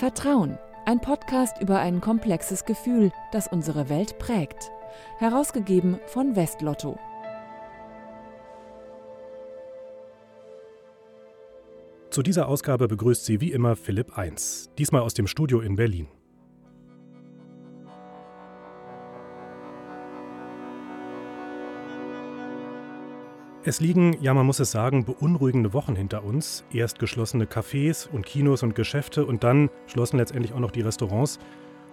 Vertrauen, ein Podcast über ein komplexes Gefühl, das unsere Welt prägt. Herausgegeben von Westlotto. Zu dieser Ausgabe begrüßt sie wie immer Philipp 1, diesmal aus dem Studio in Berlin. Es liegen, ja man muss es sagen, beunruhigende Wochen hinter uns. Erst geschlossene Cafés und Kinos und Geschäfte und dann schlossen letztendlich auch noch die Restaurants.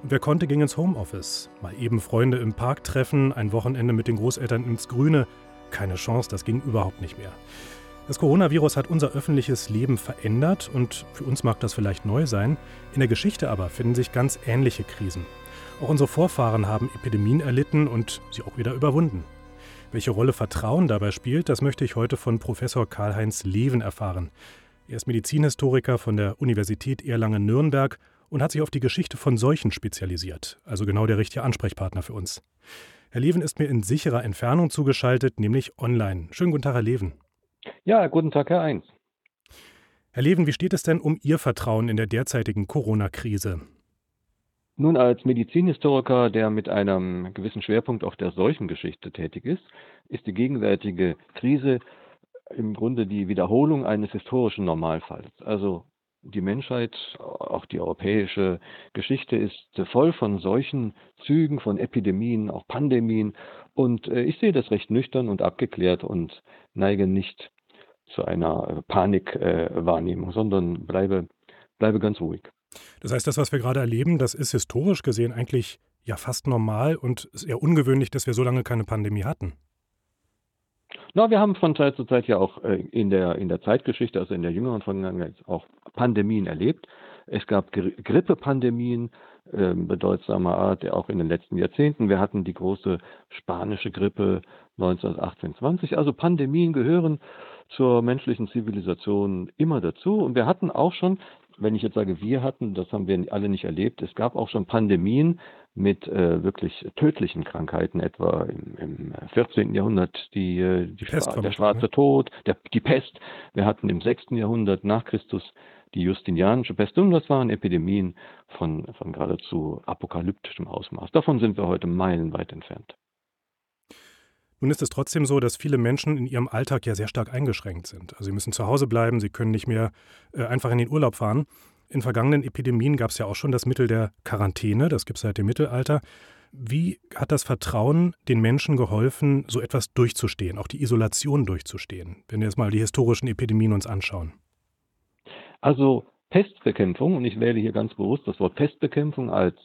Und wer konnte, ging ins Homeoffice. Mal eben Freunde im Park treffen, ein Wochenende mit den Großeltern ins Grüne. Keine Chance, das ging überhaupt nicht mehr. Das Coronavirus hat unser öffentliches Leben verändert und für uns mag das vielleicht neu sein. In der Geschichte aber finden sich ganz ähnliche Krisen. Auch unsere Vorfahren haben Epidemien erlitten und sie auch wieder überwunden. Welche Rolle Vertrauen dabei spielt, das möchte ich heute von Professor Karl-Heinz Leven erfahren. Er ist Medizinhistoriker von der Universität Erlangen-Nürnberg und hat sich auf die Geschichte von Seuchen spezialisiert, also genau der richtige Ansprechpartner für uns. Herr Leven ist mir in sicherer Entfernung zugeschaltet, nämlich online. Schönen guten Tag, Herr Leven. Ja, guten Tag, Herr Eins. Herr Leven, wie steht es denn um Ihr Vertrauen in der derzeitigen Corona-Krise? Nun, als Medizinhistoriker, der mit einem gewissen Schwerpunkt auf der Seuchengeschichte tätig ist, ist die gegenwärtige Krise im Grunde die Wiederholung eines historischen Normalfalls. Also die Menschheit, auch die europäische Geschichte ist voll von solchen Zügen, von Epidemien, auch Pandemien. Und äh, ich sehe das recht nüchtern und abgeklärt und neige nicht zu einer Panikwahrnehmung, sondern bleibe, bleibe ganz ruhig. Das heißt, das, was wir gerade erleben, das ist historisch gesehen eigentlich ja fast normal und eher ungewöhnlich, dass wir so lange keine Pandemie hatten. Na, wir haben von Zeit zu Zeit ja auch äh, in der, in der Zeitgeschichte, also in der jüngeren Vergangenheit, auch Pandemien erlebt. Es gab Grippepandemien äh, bedeutsamer Art, auch in den letzten Jahrzehnten. Wir hatten die große spanische Grippe 1918-20. Also Pandemien gehören zur menschlichen Zivilisation immer dazu. Und wir hatten auch schon wenn ich jetzt sage, wir hatten, das haben wir alle nicht erlebt. Es gab auch schon Pandemien mit äh, wirklich tödlichen Krankheiten, etwa im, im 14. Jahrhundert die, äh, die Schwa der schwarze ne? Tod, der, die Pest. Wir hatten im 6. Jahrhundert nach Christus die Justinianische Pest und das waren Epidemien von, von geradezu apokalyptischem Ausmaß. Davon sind wir heute meilenweit entfernt. Nun ist es trotzdem so, dass viele Menschen in ihrem Alltag ja sehr stark eingeschränkt sind. Also sie müssen zu Hause bleiben, sie können nicht mehr äh, einfach in den Urlaub fahren. In vergangenen Epidemien gab es ja auch schon das Mittel der Quarantäne, das gibt es seit dem Mittelalter. Wie hat das Vertrauen den Menschen geholfen, so etwas durchzustehen, auch die Isolation durchzustehen, wenn wir jetzt mal die historischen Epidemien uns anschauen? Also Pestbekämpfung, und ich wähle hier ganz bewusst das Wort Pestbekämpfung als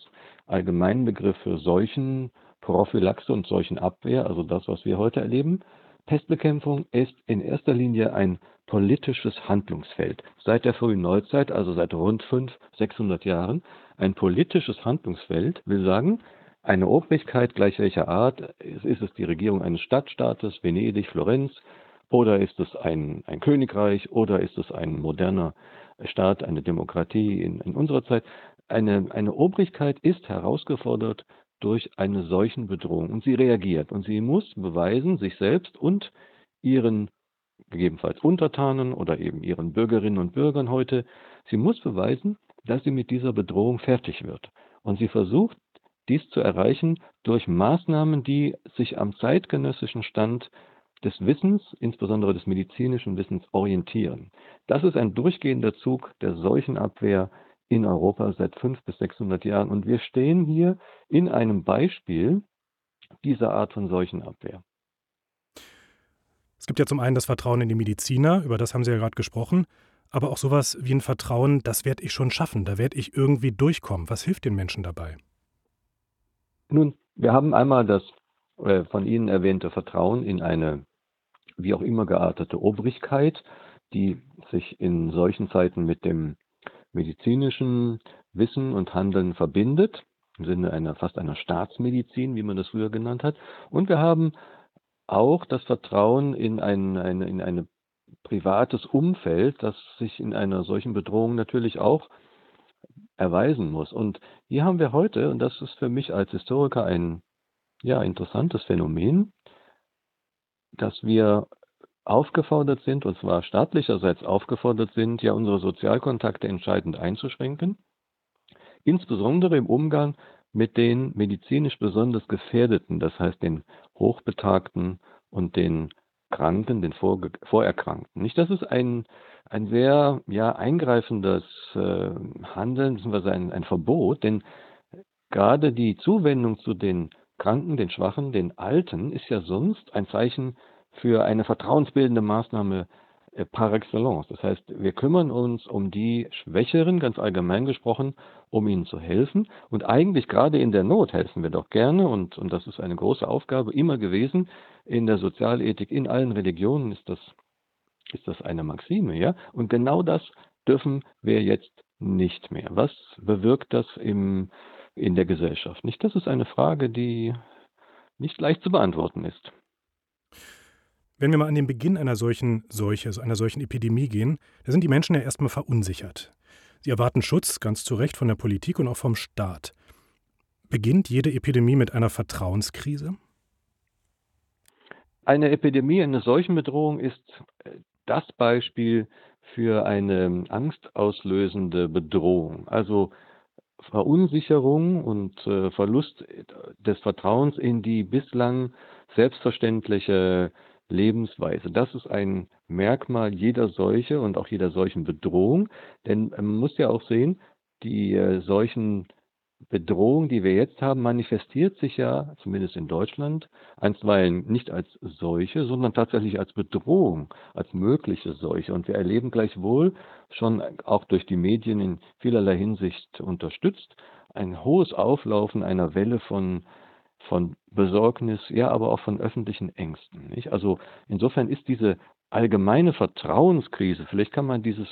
Allgemeinbegriff für Seuchen, Prophylaxe und Seuchenabwehr, also das, was wir heute erleben. Pestbekämpfung ist in erster Linie ein politisches Handlungsfeld. Seit der frühen Neuzeit, also seit rund 500, 600 Jahren, ein politisches Handlungsfeld will sagen, eine Obrigkeit gleich welcher Art, ist es die Regierung eines Stadtstaates, Venedig, Florenz, oder ist es ein, ein Königreich, oder ist es ein moderner Staat, eine Demokratie in, in unserer Zeit. Eine, eine Obrigkeit ist herausgefordert durch eine solchen Bedrohung. Und sie reagiert und sie muss beweisen, sich selbst und ihren gegebenenfalls Untertanen oder eben ihren Bürgerinnen und Bürgern heute, sie muss beweisen, dass sie mit dieser Bedrohung fertig wird. Und sie versucht, dies zu erreichen durch Maßnahmen, die sich am zeitgenössischen Stand des Wissens, insbesondere des medizinischen Wissens, orientieren. Das ist ein durchgehender Zug der Seuchenabwehr in Europa seit 500 bis 600 Jahren. Und wir stehen hier in einem Beispiel dieser Art von Seuchenabwehr. Es gibt ja zum einen das Vertrauen in die Mediziner, über das haben Sie ja gerade gesprochen, aber auch sowas wie ein Vertrauen, das werde ich schon schaffen, da werde ich irgendwie durchkommen. Was hilft den Menschen dabei? Nun, wir haben einmal das äh, von Ihnen erwähnte Vertrauen in eine wie auch immer geartete Obrigkeit, die sich in solchen Zeiten mit dem medizinischen Wissen und Handeln verbindet, im Sinne einer fast einer Staatsmedizin, wie man das früher genannt hat. Und wir haben auch das Vertrauen in ein, eine, in ein privates Umfeld, das sich in einer solchen Bedrohung natürlich auch erweisen muss. Und hier haben wir heute, und das ist für mich als Historiker ein ja, interessantes Phänomen, dass wir aufgefordert sind, und zwar staatlicherseits aufgefordert sind, ja unsere Sozialkontakte entscheidend einzuschränken. insbesondere im Umgang mit den medizinisch besonders Gefährdeten, das heißt den Hochbetagten und den Kranken, den Vor Vorerkrankten. Nicht, das ist ein, ein sehr ja, eingreifendes äh, Handeln, beziehungsweise ein, ein Verbot, denn gerade die Zuwendung zu den Kranken, den Schwachen, den Alten ist ja sonst ein Zeichen für eine vertrauensbildende Maßnahme äh, par excellence. Das heißt, wir kümmern uns um die Schwächeren, ganz allgemein gesprochen, um ihnen zu helfen. Und eigentlich gerade in der Not helfen wir doch gerne. Und, und das ist eine große Aufgabe immer gewesen. In der Sozialethik, in allen Religionen ist das, ist das eine Maxime. Ja? Und genau das dürfen wir jetzt nicht mehr. Was bewirkt das im, in der Gesellschaft? Nicht? Das ist eine Frage, die nicht leicht zu beantworten ist. Wenn wir mal an den Beginn einer solchen Seuche, also einer solchen Epidemie gehen, da sind die Menschen ja erstmal verunsichert. Sie erwarten Schutz, ganz zu Recht, von der Politik und auch vom Staat. Beginnt jede Epidemie mit einer Vertrauenskrise? Eine Epidemie, eine Seuchenbedrohung ist äh, das Beispiel für eine angstauslösende Bedrohung. Also Verunsicherung und äh, Verlust des Vertrauens in die bislang selbstverständliche Lebensweise. Das ist ein Merkmal jeder Seuche und auch jeder solchen Bedrohung. Denn man muss ja auch sehen, die äh, solchen Bedrohung, die wir jetzt haben, manifestiert sich ja, zumindest in Deutschland, einstweilen nicht als Seuche, sondern tatsächlich als Bedrohung, als mögliche Seuche. Und wir erleben gleichwohl schon auch durch die Medien in vielerlei Hinsicht unterstützt ein hohes Auflaufen einer Welle von von Besorgnis, ja, aber auch von öffentlichen Ängsten. Nicht? Also insofern ist diese allgemeine Vertrauenskrise, vielleicht kann man dieses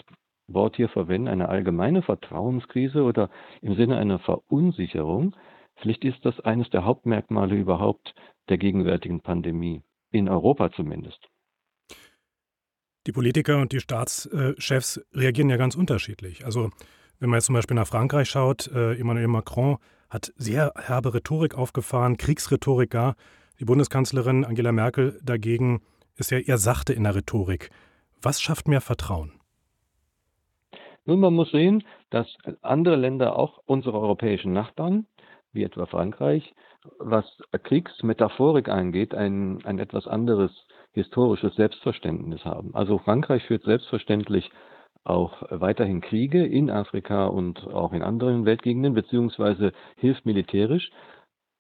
Wort hier verwenden, eine allgemeine Vertrauenskrise oder im Sinne einer Verunsicherung, vielleicht ist das eines der Hauptmerkmale überhaupt der gegenwärtigen Pandemie, in Europa zumindest. Die Politiker und die Staatschefs reagieren ja ganz unterschiedlich. Also wenn man jetzt zum Beispiel nach Frankreich schaut, äh, Emmanuel Macron hat sehr herbe Rhetorik aufgefahren, Kriegsrhetorik gar. Die Bundeskanzlerin Angela Merkel dagegen ist ja eher sachte in der Rhetorik. Was schafft mehr Vertrauen? Nun, man muss sehen, dass andere Länder, auch unsere europäischen Nachbarn, wie etwa Frankreich, was Kriegsmetaphorik angeht, ein, ein etwas anderes historisches Selbstverständnis haben. Also Frankreich führt selbstverständlich auch weiterhin Kriege in Afrika und auch in anderen Weltgegenden, beziehungsweise hilft militärisch.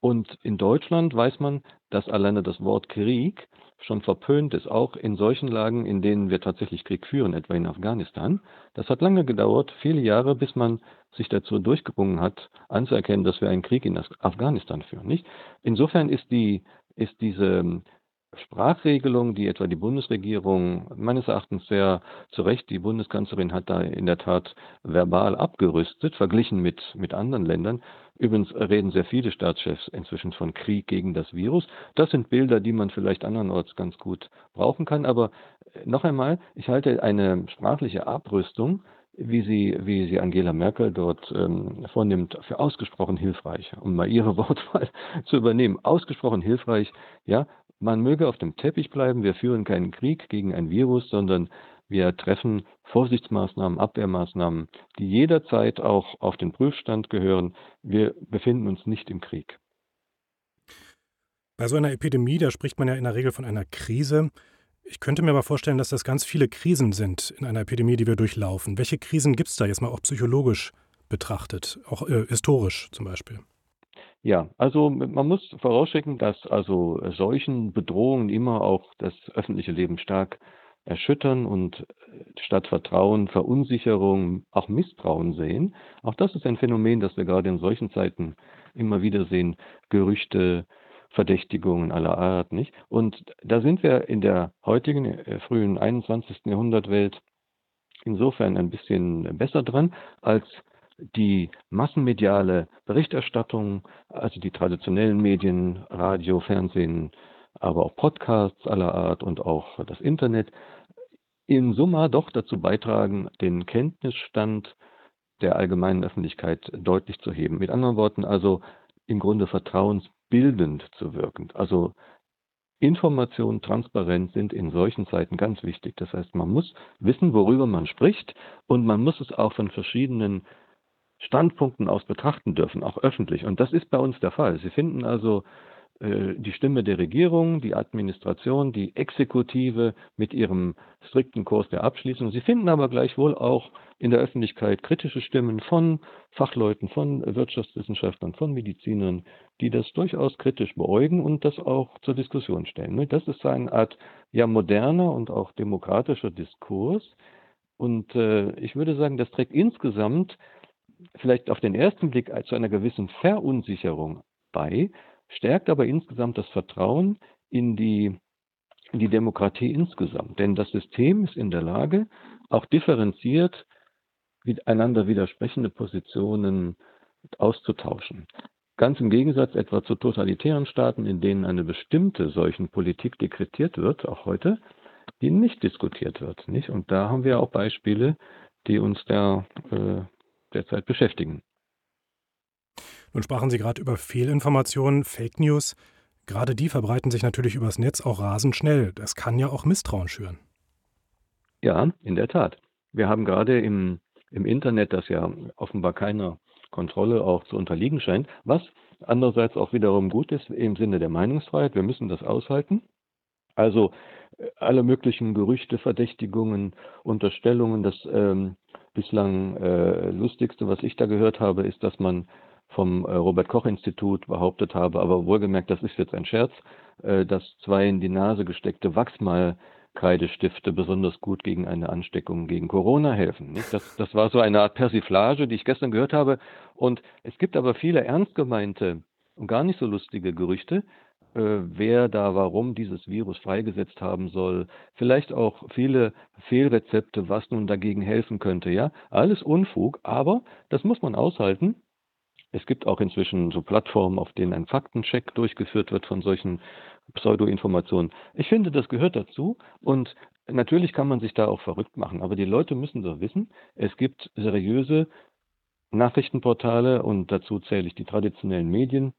Und in Deutschland weiß man, dass alleine das Wort Krieg schon verpönt ist, auch in solchen Lagen, in denen wir tatsächlich Krieg führen, etwa in Afghanistan. Das hat lange gedauert, viele Jahre, bis man sich dazu durchgerungen hat, anzuerkennen, dass wir einen Krieg in Afghanistan führen. Nicht? Insofern ist die ist diese Sprachregelung, die etwa die Bundesregierung meines Erachtens sehr zu Recht, die Bundeskanzlerin hat da in der Tat verbal abgerüstet, verglichen mit, mit anderen Ländern. Übrigens reden sehr viele Staatschefs inzwischen von Krieg gegen das Virus. Das sind Bilder, die man vielleicht andernorts ganz gut brauchen kann. Aber äh, noch einmal, ich halte eine sprachliche Abrüstung wie sie, wie sie Angela Merkel dort ähm, vornimmt, für ausgesprochen hilfreich, um mal ihre Wortwahl zu übernehmen. Ausgesprochen hilfreich, ja, man möge auf dem Teppich bleiben, wir führen keinen Krieg gegen ein Virus, sondern wir treffen Vorsichtsmaßnahmen, Abwehrmaßnahmen, die jederzeit auch auf den Prüfstand gehören. Wir befinden uns nicht im Krieg. Bei so einer Epidemie, da spricht man ja in der Regel von einer Krise. Ich könnte mir aber vorstellen, dass das ganz viele Krisen sind in einer Epidemie, die wir durchlaufen. Welche Krisen gibt es da jetzt mal auch psychologisch betrachtet, auch äh, historisch zum Beispiel? Ja, also man muss vorausschicken, dass also solchen Bedrohungen immer auch das öffentliche Leben stark erschüttern und äh, statt Vertrauen Verunsicherung, auch Misstrauen sehen. Auch das ist ein Phänomen, das wir gerade in solchen Zeiten immer wieder sehen. Gerüchte, Verdächtigungen aller Art, nicht? Und da sind wir in der heutigen äh, frühen 21. Jahrhundertwelt insofern ein bisschen besser dran als die massenmediale Berichterstattung, also die traditionellen Medien, Radio, Fernsehen, aber auch Podcasts aller Art und auch das Internet, in Summa doch dazu beitragen, den Kenntnisstand der allgemeinen Öffentlichkeit deutlich zu heben. Mit anderen Worten also im Grunde vertrauensbildend zu wirken. Also Information, Transparenz sind in solchen Zeiten ganz wichtig. Das heißt, man muss wissen, worüber man spricht und man muss es auch von verschiedenen Standpunkten aus betrachten dürfen, auch öffentlich. Und das ist bei uns der Fall. Sie finden also äh, die Stimme der Regierung, die Administration, die Exekutive mit ihrem strikten Kurs der Abschließung. Sie finden aber gleichwohl auch in der Öffentlichkeit kritische Stimmen von Fachleuten, von Wirtschaftswissenschaftlern, von Medizinern, die das durchaus kritisch beäugen und das auch zur Diskussion stellen. Das ist eine Art ja moderner und auch demokratischer Diskurs. Und äh, ich würde sagen, das trägt insgesamt vielleicht auf den ersten Blick zu einer gewissen Verunsicherung bei, stärkt aber insgesamt das Vertrauen in die, in die Demokratie insgesamt. Denn das System ist in der Lage, auch differenziert einander widersprechende Positionen auszutauschen. Ganz im Gegensatz etwa zu totalitären Staaten, in denen eine bestimmte solchen Politik dekretiert wird, auch heute, die nicht diskutiert wird. Nicht? Und da haben wir auch Beispiele, die uns der, äh, derzeit beschäftigen. Nun sprachen Sie gerade über Fehlinformationen, Fake News. Gerade die verbreiten sich natürlich übers Netz auch rasend schnell. Das kann ja auch Misstrauen schüren. Ja, in der Tat. Wir haben gerade im, im Internet, das ja offenbar keiner Kontrolle auch zu unterliegen scheint, was andererseits auch wiederum gut ist im Sinne der Meinungsfreiheit. Wir müssen das aushalten. Also äh, alle möglichen Gerüchte, Verdächtigungen, Unterstellungen. Das ähm, bislang äh, lustigste, was ich da gehört habe, ist, dass man vom äh, Robert Koch Institut behauptet habe, aber wohlgemerkt, das ist jetzt ein Scherz, äh, dass zwei in die Nase gesteckte Wachsmalkreidestifte besonders gut gegen eine Ansteckung gegen Corona helfen. Das, das war so eine Art Persiflage, die ich gestern gehört habe. Und es gibt aber viele ernst gemeinte und gar nicht so lustige Gerüchte, wer da warum dieses Virus freigesetzt haben soll, vielleicht auch viele Fehlrezepte, was nun dagegen helfen könnte, ja, alles Unfug, aber das muss man aushalten. Es gibt auch inzwischen so Plattformen, auf denen ein Faktencheck durchgeführt wird von solchen Pseudo-Informationen. Ich finde, das gehört dazu und natürlich kann man sich da auch verrückt machen, aber die Leute müssen doch wissen, es gibt seriöse Nachrichtenportale und dazu zähle ich die traditionellen Medien.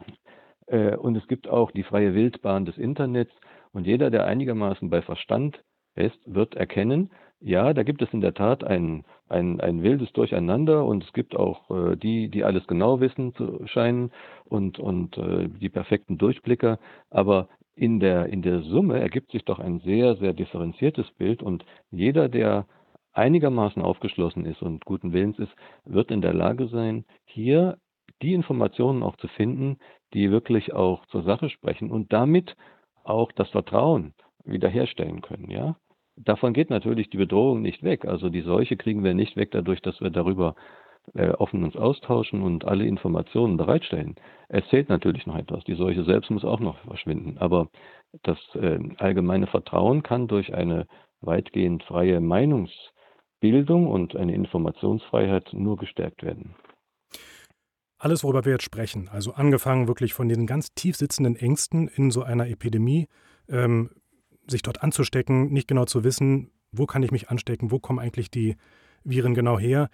äh, und es gibt auch die freie Wildbahn des Internets. Und jeder, der einigermaßen bei Verstand ist, wird erkennen, ja, da gibt es in der Tat ein, ein, ein wildes Durcheinander. Und es gibt auch äh, die, die alles genau wissen zu scheinen und, und äh, die perfekten Durchblicker. Aber in der, in der Summe ergibt sich doch ein sehr, sehr differenziertes Bild. Und jeder, der einigermaßen aufgeschlossen ist und guten Willens ist, wird in der Lage sein, hier die Informationen auch zu finden, die wirklich auch zur Sache sprechen und damit auch das Vertrauen wiederherstellen können, ja davon geht natürlich die Bedrohung nicht weg. Also die Seuche kriegen wir nicht weg dadurch, dass wir darüber äh, offen uns austauschen und alle Informationen bereitstellen. Es zählt natürlich noch etwas. Die Seuche selbst muss auch noch verschwinden. Aber das äh, allgemeine Vertrauen kann durch eine weitgehend freie Meinungsbildung und eine Informationsfreiheit nur gestärkt werden. Alles, worüber wir jetzt sprechen, also angefangen wirklich von den ganz tief sitzenden Ängsten in so einer Epidemie, ähm, sich dort anzustecken, nicht genau zu wissen, wo kann ich mich anstecken, wo kommen eigentlich die Viren genau her.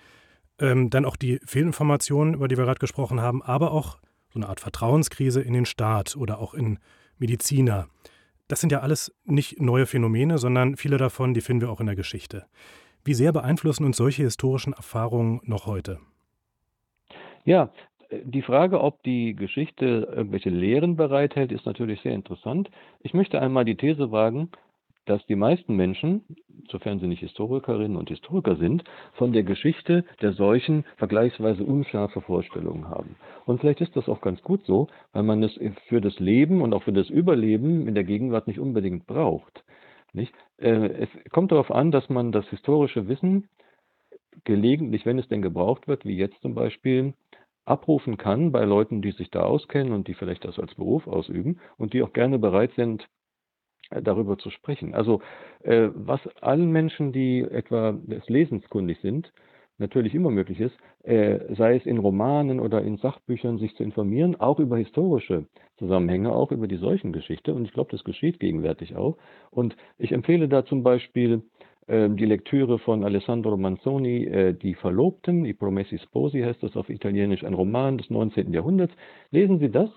Ähm, dann auch die Fehlinformationen, über die wir gerade gesprochen haben, aber auch so eine Art Vertrauenskrise in den Staat oder auch in Mediziner. Das sind ja alles nicht neue Phänomene, sondern viele davon, die finden wir auch in der Geschichte. Wie sehr beeinflussen uns solche historischen Erfahrungen noch heute? Ja, die Frage, ob die Geschichte irgendwelche Lehren bereithält, ist natürlich sehr interessant. Ich möchte einmal die These wagen, dass die meisten Menschen, sofern sie nicht Historikerinnen und Historiker sind, von der Geschichte der Seuchen vergleichsweise unscharfe Vorstellungen haben. Und vielleicht ist das auch ganz gut so, weil man es für das Leben und auch für das Überleben in der Gegenwart nicht unbedingt braucht. Nicht? Äh, es kommt darauf an, dass man das historische Wissen gelegentlich, wenn es denn gebraucht wird, wie jetzt zum Beispiel, abrufen kann bei Leuten, die sich da auskennen und die vielleicht das als Beruf ausüben und die auch gerne bereit sind, äh, darüber zu sprechen. Also äh, was allen Menschen, die etwa des Lesens sind, natürlich immer möglich ist, äh, sei es in Romanen oder in Sachbüchern, sich zu informieren, auch über historische Zusammenhänge, auch über die Seuchengeschichte. Und ich glaube, das geschieht gegenwärtig auch. Und ich empfehle da zum Beispiel die Lektüre von Alessandro Manzoni, äh, Die Verlobten, I Promessi Sposi heißt das auf Italienisch, ein Roman des 19. Jahrhunderts. Lesen Sie das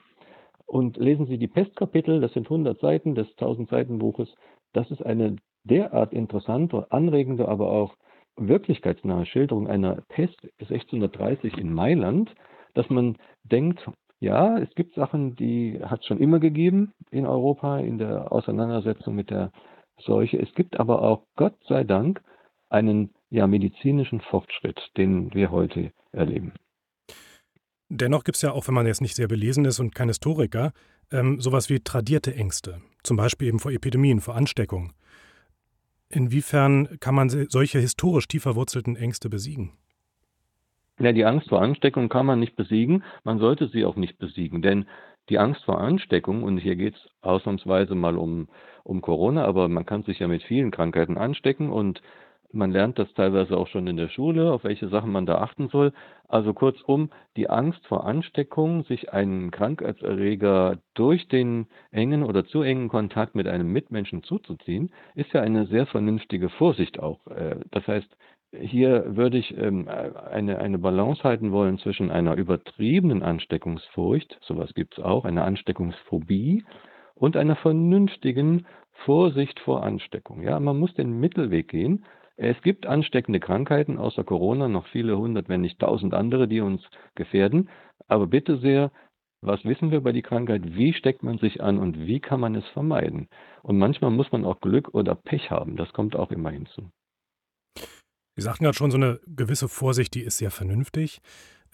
und lesen Sie die Pestkapitel, das sind 100 Seiten des 1000 Seiten Buches. Das ist eine derart interessante, anregende, aber auch wirklichkeitsnahe Schilderung einer Pest 1630 in Mailand, dass man denkt, ja, es gibt Sachen, die hat es schon immer gegeben in Europa in der Auseinandersetzung mit der Seuche. Es gibt aber auch, Gott sei Dank, einen ja, medizinischen Fortschritt, den wir heute erleben. Dennoch gibt es ja auch, wenn man jetzt nicht sehr belesen ist und kein Historiker, ähm, sowas wie tradierte Ängste, zum Beispiel eben vor Epidemien, vor Ansteckung. Inwiefern kann man solche historisch tief verwurzelten Ängste besiegen? Ja, die Angst vor Ansteckung kann man nicht besiegen, man sollte sie auch nicht besiegen, denn die Angst vor Ansteckung, und hier geht es ausnahmsweise mal um, um Corona, aber man kann sich ja mit vielen Krankheiten anstecken und man lernt das teilweise auch schon in der Schule, auf welche Sachen man da achten soll. Also kurzum, die Angst vor Ansteckung, sich einen Krankheitserreger durch den engen oder zu engen Kontakt mit einem Mitmenschen zuzuziehen, ist ja eine sehr vernünftige Vorsicht auch. Äh, das heißt, hier würde ich ähm, eine, eine Balance halten wollen zwischen einer übertriebenen Ansteckungsfurcht, sowas gibt es auch, einer Ansteckungsphobie und einer vernünftigen Vorsicht vor Ansteckung. Ja, man muss den Mittelweg gehen es gibt ansteckende Krankheiten, außer Corona noch viele hundert, wenn nicht tausend andere, die uns gefährden. Aber bitte sehr, was wissen wir über die Krankheit? Wie steckt man sich an und wie kann man es vermeiden? Und manchmal muss man auch Glück oder Pech haben. Das kommt auch immer hinzu. Sie sagten gerade schon, so eine gewisse Vorsicht, die ist sehr vernünftig.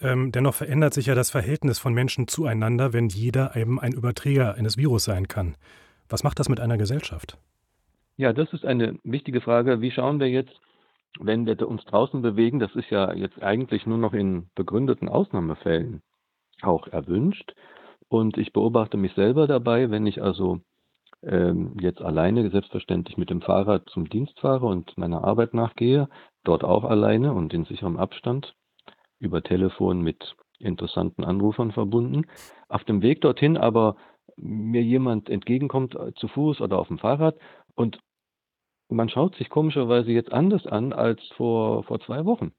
Ähm, dennoch verändert sich ja das Verhältnis von Menschen zueinander, wenn jeder eben ein Überträger eines Virus sein kann. Was macht das mit einer Gesellschaft? Ja, das ist eine wichtige Frage. Wie schauen wir jetzt, wenn wir uns draußen bewegen? Das ist ja jetzt eigentlich nur noch in begründeten Ausnahmefällen auch erwünscht. Und ich beobachte mich selber dabei, wenn ich also ähm, jetzt alleine selbstverständlich mit dem Fahrrad zum Dienst fahre und meiner Arbeit nachgehe, dort auch alleine und in sicherem Abstand, über Telefon mit interessanten Anrufern verbunden. Auf dem Weg dorthin aber mir jemand entgegenkommt, äh, zu Fuß oder auf dem Fahrrad und man schaut sich komischerweise jetzt anders an als vor, vor zwei Wochen.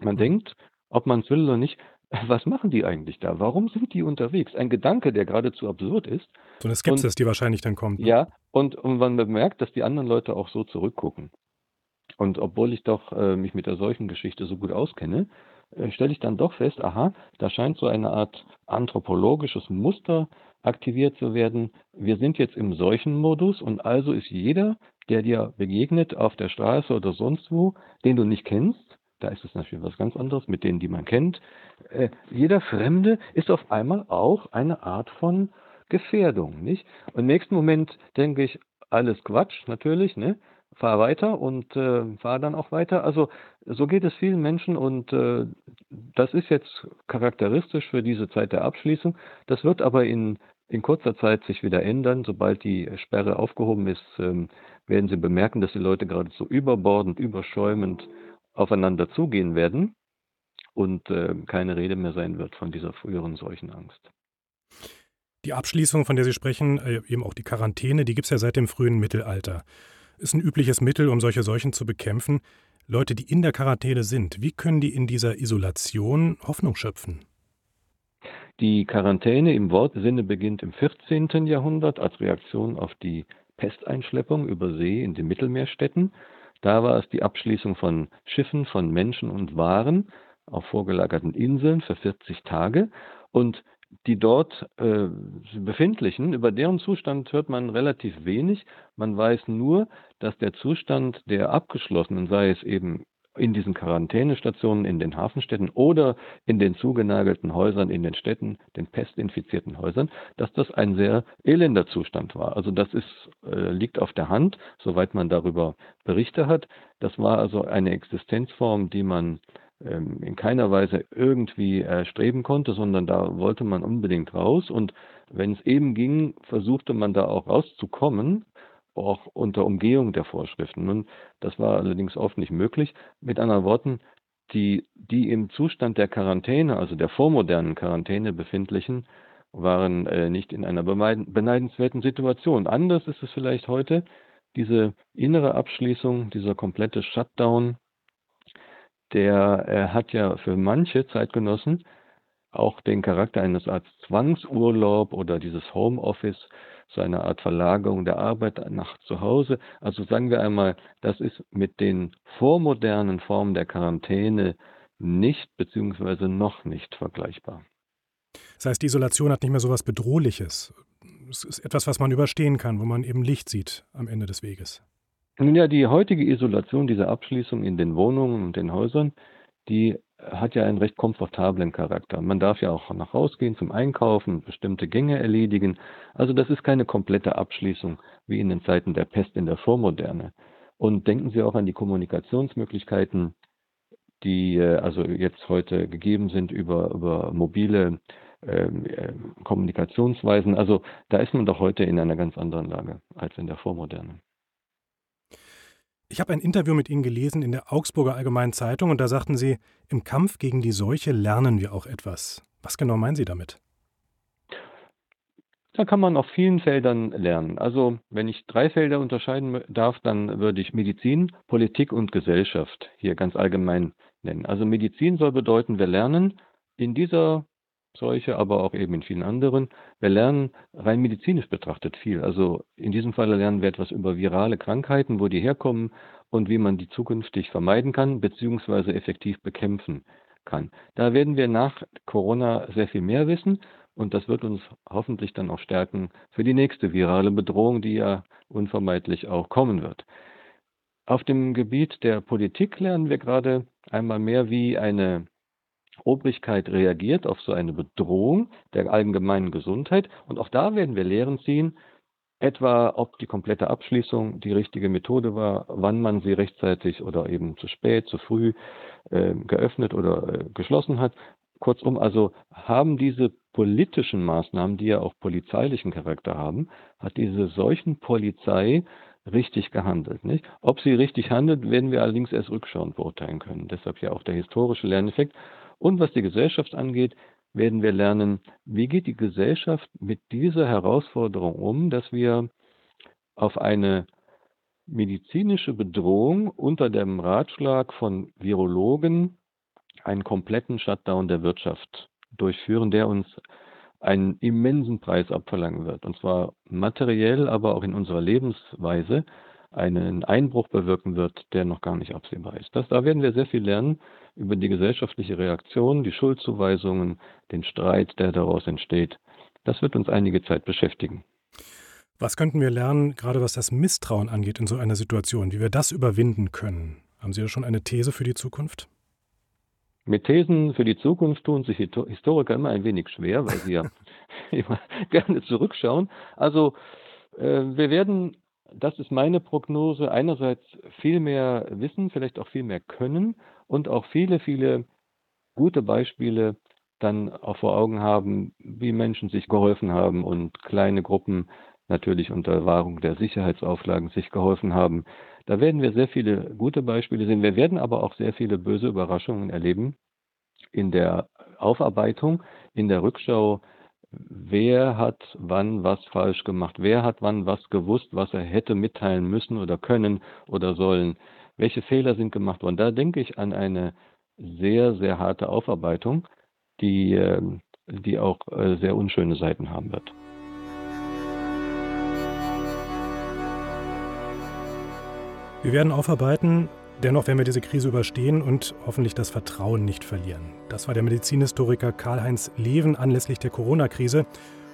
Man mhm. denkt, ob man es will oder nicht, was machen die eigentlich da? Warum sind die unterwegs? Ein Gedanke, der geradezu absurd ist. So eine Skepsis, und, die wahrscheinlich dann kommt. Ne? Ja, und, und man bemerkt, dass die anderen Leute auch so zurückgucken. Und obwohl ich doch äh, mich mit der solchen Geschichte so gut auskenne, äh, stelle ich dann doch fest, aha, da scheint so eine Art anthropologisches Muster aktiviert zu werden. Wir sind jetzt im Seuchenmodus und also ist jeder, der dir begegnet auf der Straße oder sonst wo, den du nicht kennst, da ist es natürlich was ganz anderes mit denen, die man kennt. Äh, jeder Fremde ist auf einmal auch eine Art von Gefährdung, nicht? Und im nächsten Moment denke ich, alles Quatsch, natürlich, ne? Fahr weiter und äh, fahr dann auch weiter. Also so geht es vielen Menschen und äh, das ist jetzt charakteristisch für diese Zeit der Abschließung. Das wird aber in in kurzer Zeit sich wieder ändern. Sobald die Sperre aufgehoben ist, ähm, werden Sie bemerken, dass die Leute geradezu überbordend, überschäumend aufeinander zugehen werden und äh, keine Rede mehr sein wird von dieser früheren Seuchenangst. Die Abschließung, von der Sie sprechen, äh, eben auch die Quarantäne, die gibt es ja seit dem frühen Mittelalter. Ist ein übliches Mittel, um solche Seuchen zu bekämpfen. Leute, die in der Quarantäne sind, wie können die in dieser Isolation Hoffnung schöpfen? Die Quarantäne im Wortsinne beginnt im 14. Jahrhundert als Reaktion auf die Pesteinschleppung über See in den Mittelmeerstädten. Da war es die Abschließung von Schiffen, von Menschen und Waren auf vorgelagerten Inseln für 40 Tage. Und die dort äh, befindlichen, über deren Zustand hört man relativ wenig. Man weiß nur, dass der Zustand der Abgeschlossenen, sei es eben in diesen Quarantänestationen in den Hafenstädten oder in den zugenagelten Häusern in den Städten, den pestinfizierten Häusern, dass das ein sehr elender Zustand war. Also das ist, äh, liegt auf der Hand, soweit man darüber Berichte hat. Das war also eine Existenzform, die man in keiner Weise irgendwie erstreben konnte, sondern da wollte man unbedingt raus. Und wenn es eben ging, versuchte man da auch rauszukommen auch unter Umgehung der Vorschriften. Nun, das war allerdings oft nicht möglich. Mit anderen Worten, die, die im Zustand der Quarantäne, also der vormodernen Quarantäne befindlichen, waren äh, nicht in einer beneidenswerten Situation. Anders ist es vielleicht heute. Diese innere Abschließung, dieser komplette Shutdown, der äh, hat ja für manche Zeitgenossen auch den Charakter eines Art Zwangsurlaub oder dieses Homeoffice so eine Art Verlagerung der Arbeit nach zu Hause. Also sagen wir einmal, das ist mit den vormodernen Formen der Quarantäne nicht beziehungsweise noch nicht vergleichbar. Das heißt, die Isolation hat nicht mehr so etwas Bedrohliches. Es ist etwas, was man überstehen kann, wo man eben Licht sieht am Ende des Weges. Nun ja, die heutige Isolation, diese Abschließung in den Wohnungen und den Häusern, die hat ja einen recht komfortablen Charakter. Man darf ja auch nach Hause gehen zum Einkaufen, bestimmte Gänge erledigen. Also das ist keine komplette Abschließung wie in den Zeiten der Pest in der Vormoderne. Und denken Sie auch an die Kommunikationsmöglichkeiten, die äh, also jetzt heute gegeben sind über, über mobile ähm, äh, Kommunikationsweisen. Also da ist man doch heute in einer ganz anderen Lage als in der Vormoderne. Ich habe ein Interview mit Ihnen gelesen in der Augsburger Allgemeinen Zeitung und da sagten Sie, im Kampf gegen die Seuche lernen wir auch etwas. Was genau meinen Sie damit? Da kann man auf vielen Feldern lernen. Also wenn ich drei Felder unterscheiden darf, dann würde ich Medizin, Politik und Gesellschaft hier ganz allgemein nennen. Also Medizin soll bedeuten, wir lernen in dieser solche, aber auch eben in vielen anderen. Wir lernen rein medizinisch betrachtet viel. Also in diesem Fall lernen wir etwas über virale Krankheiten, wo die herkommen und wie man die zukünftig vermeiden kann, beziehungsweise effektiv bekämpfen kann. Da werden wir nach Corona sehr viel mehr wissen und das wird uns hoffentlich dann auch stärken für die nächste virale Bedrohung, die ja unvermeidlich auch kommen wird. Auf dem Gebiet der Politik lernen wir gerade einmal mehr, wie eine Obrigkeit reagiert auf so eine Bedrohung der allgemeinen Gesundheit. Und auch da werden wir Lehren ziehen, etwa ob die komplette Abschließung die richtige Methode war, wann man sie rechtzeitig oder eben zu spät, zu früh äh, geöffnet oder äh, geschlossen hat. Kurzum, also haben diese politischen Maßnahmen, die ja auch polizeilichen Charakter haben, hat diese solchen Polizei richtig gehandelt. Nicht? Ob sie richtig handelt, werden wir allerdings erst rückschauend beurteilen können. Deshalb ja auch der historische Lerneffekt. Und was die Gesellschaft angeht, werden wir lernen, wie geht die Gesellschaft mit dieser Herausforderung um, dass wir auf eine medizinische Bedrohung unter dem Ratschlag von Virologen einen kompletten Shutdown der Wirtschaft durchführen, der uns einen immensen Preis abverlangen wird. Und zwar materiell, aber auch in unserer Lebensweise einen Einbruch bewirken wird, der noch gar nicht absehbar ist. Das, da werden wir sehr viel lernen über die gesellschaftliche Reaktion, die Schuldzuweisungen, den Streit, der daraus entsteht. Das wird uns einige Zeit beschäftigen. Was könnten wir lernen, gerade was das Misstrauen angeht in so einer Situation, wie wir das überwinden können? Haben Sie da schon eine These für die Zukunft? Mit Thesen für die Zukunft tun sich Historiker immer ein wenig schwer, weil sie ja immer gerne zurückschauen. Also äh, wir werden das ist meine Prognose. Einerseits viel mehr Wissen, vielleicht auch viel mehr Können und auch viele, viele gute Beispiele dann auch vor Augen haben, wie Menschen sich geholfen haben und kleine Gruppen natürlich unter Wahrung der Sicherheitsauflagen sich geholfen haben. Da werden wir sehr viele gute Beispiele sehen. Wir werden aber auch sehr viele böse Überraschungen erleben in der Aufarbeitung, in der Rückschau wer hat wann was falsch gemacht, wer hat wann was gewusst, was er hätte mitteilen müssen oder können oder sollen, welche Fehler sind gemacht worden. Da denke ich an eine sehr, sehr harte Aufarbeitung, die, ähm, die auch äh, sehr unschöne Seiten haben wird. Wir werden aufarbeiten, Dennoch werden wir diese Krise überstehen und hoffentlich das Vertrauen nicht verlieren. Das war der Medizinhistoriker Karl-Heinz Leven anlässlich der Corona-Krise.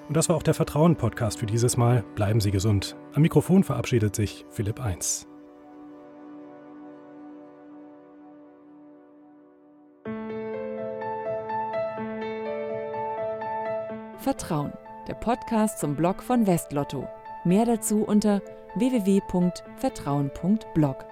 Und das war auch der Vertrauen-Podcast für dieses Mal. Bleiben Sie gesund. Am Mikrofon verabschiedet sich Philipp 1. Vertrauen, der Podcast zum Blog von Westlotto. Mehr dazu unter www.vertrauen.blog.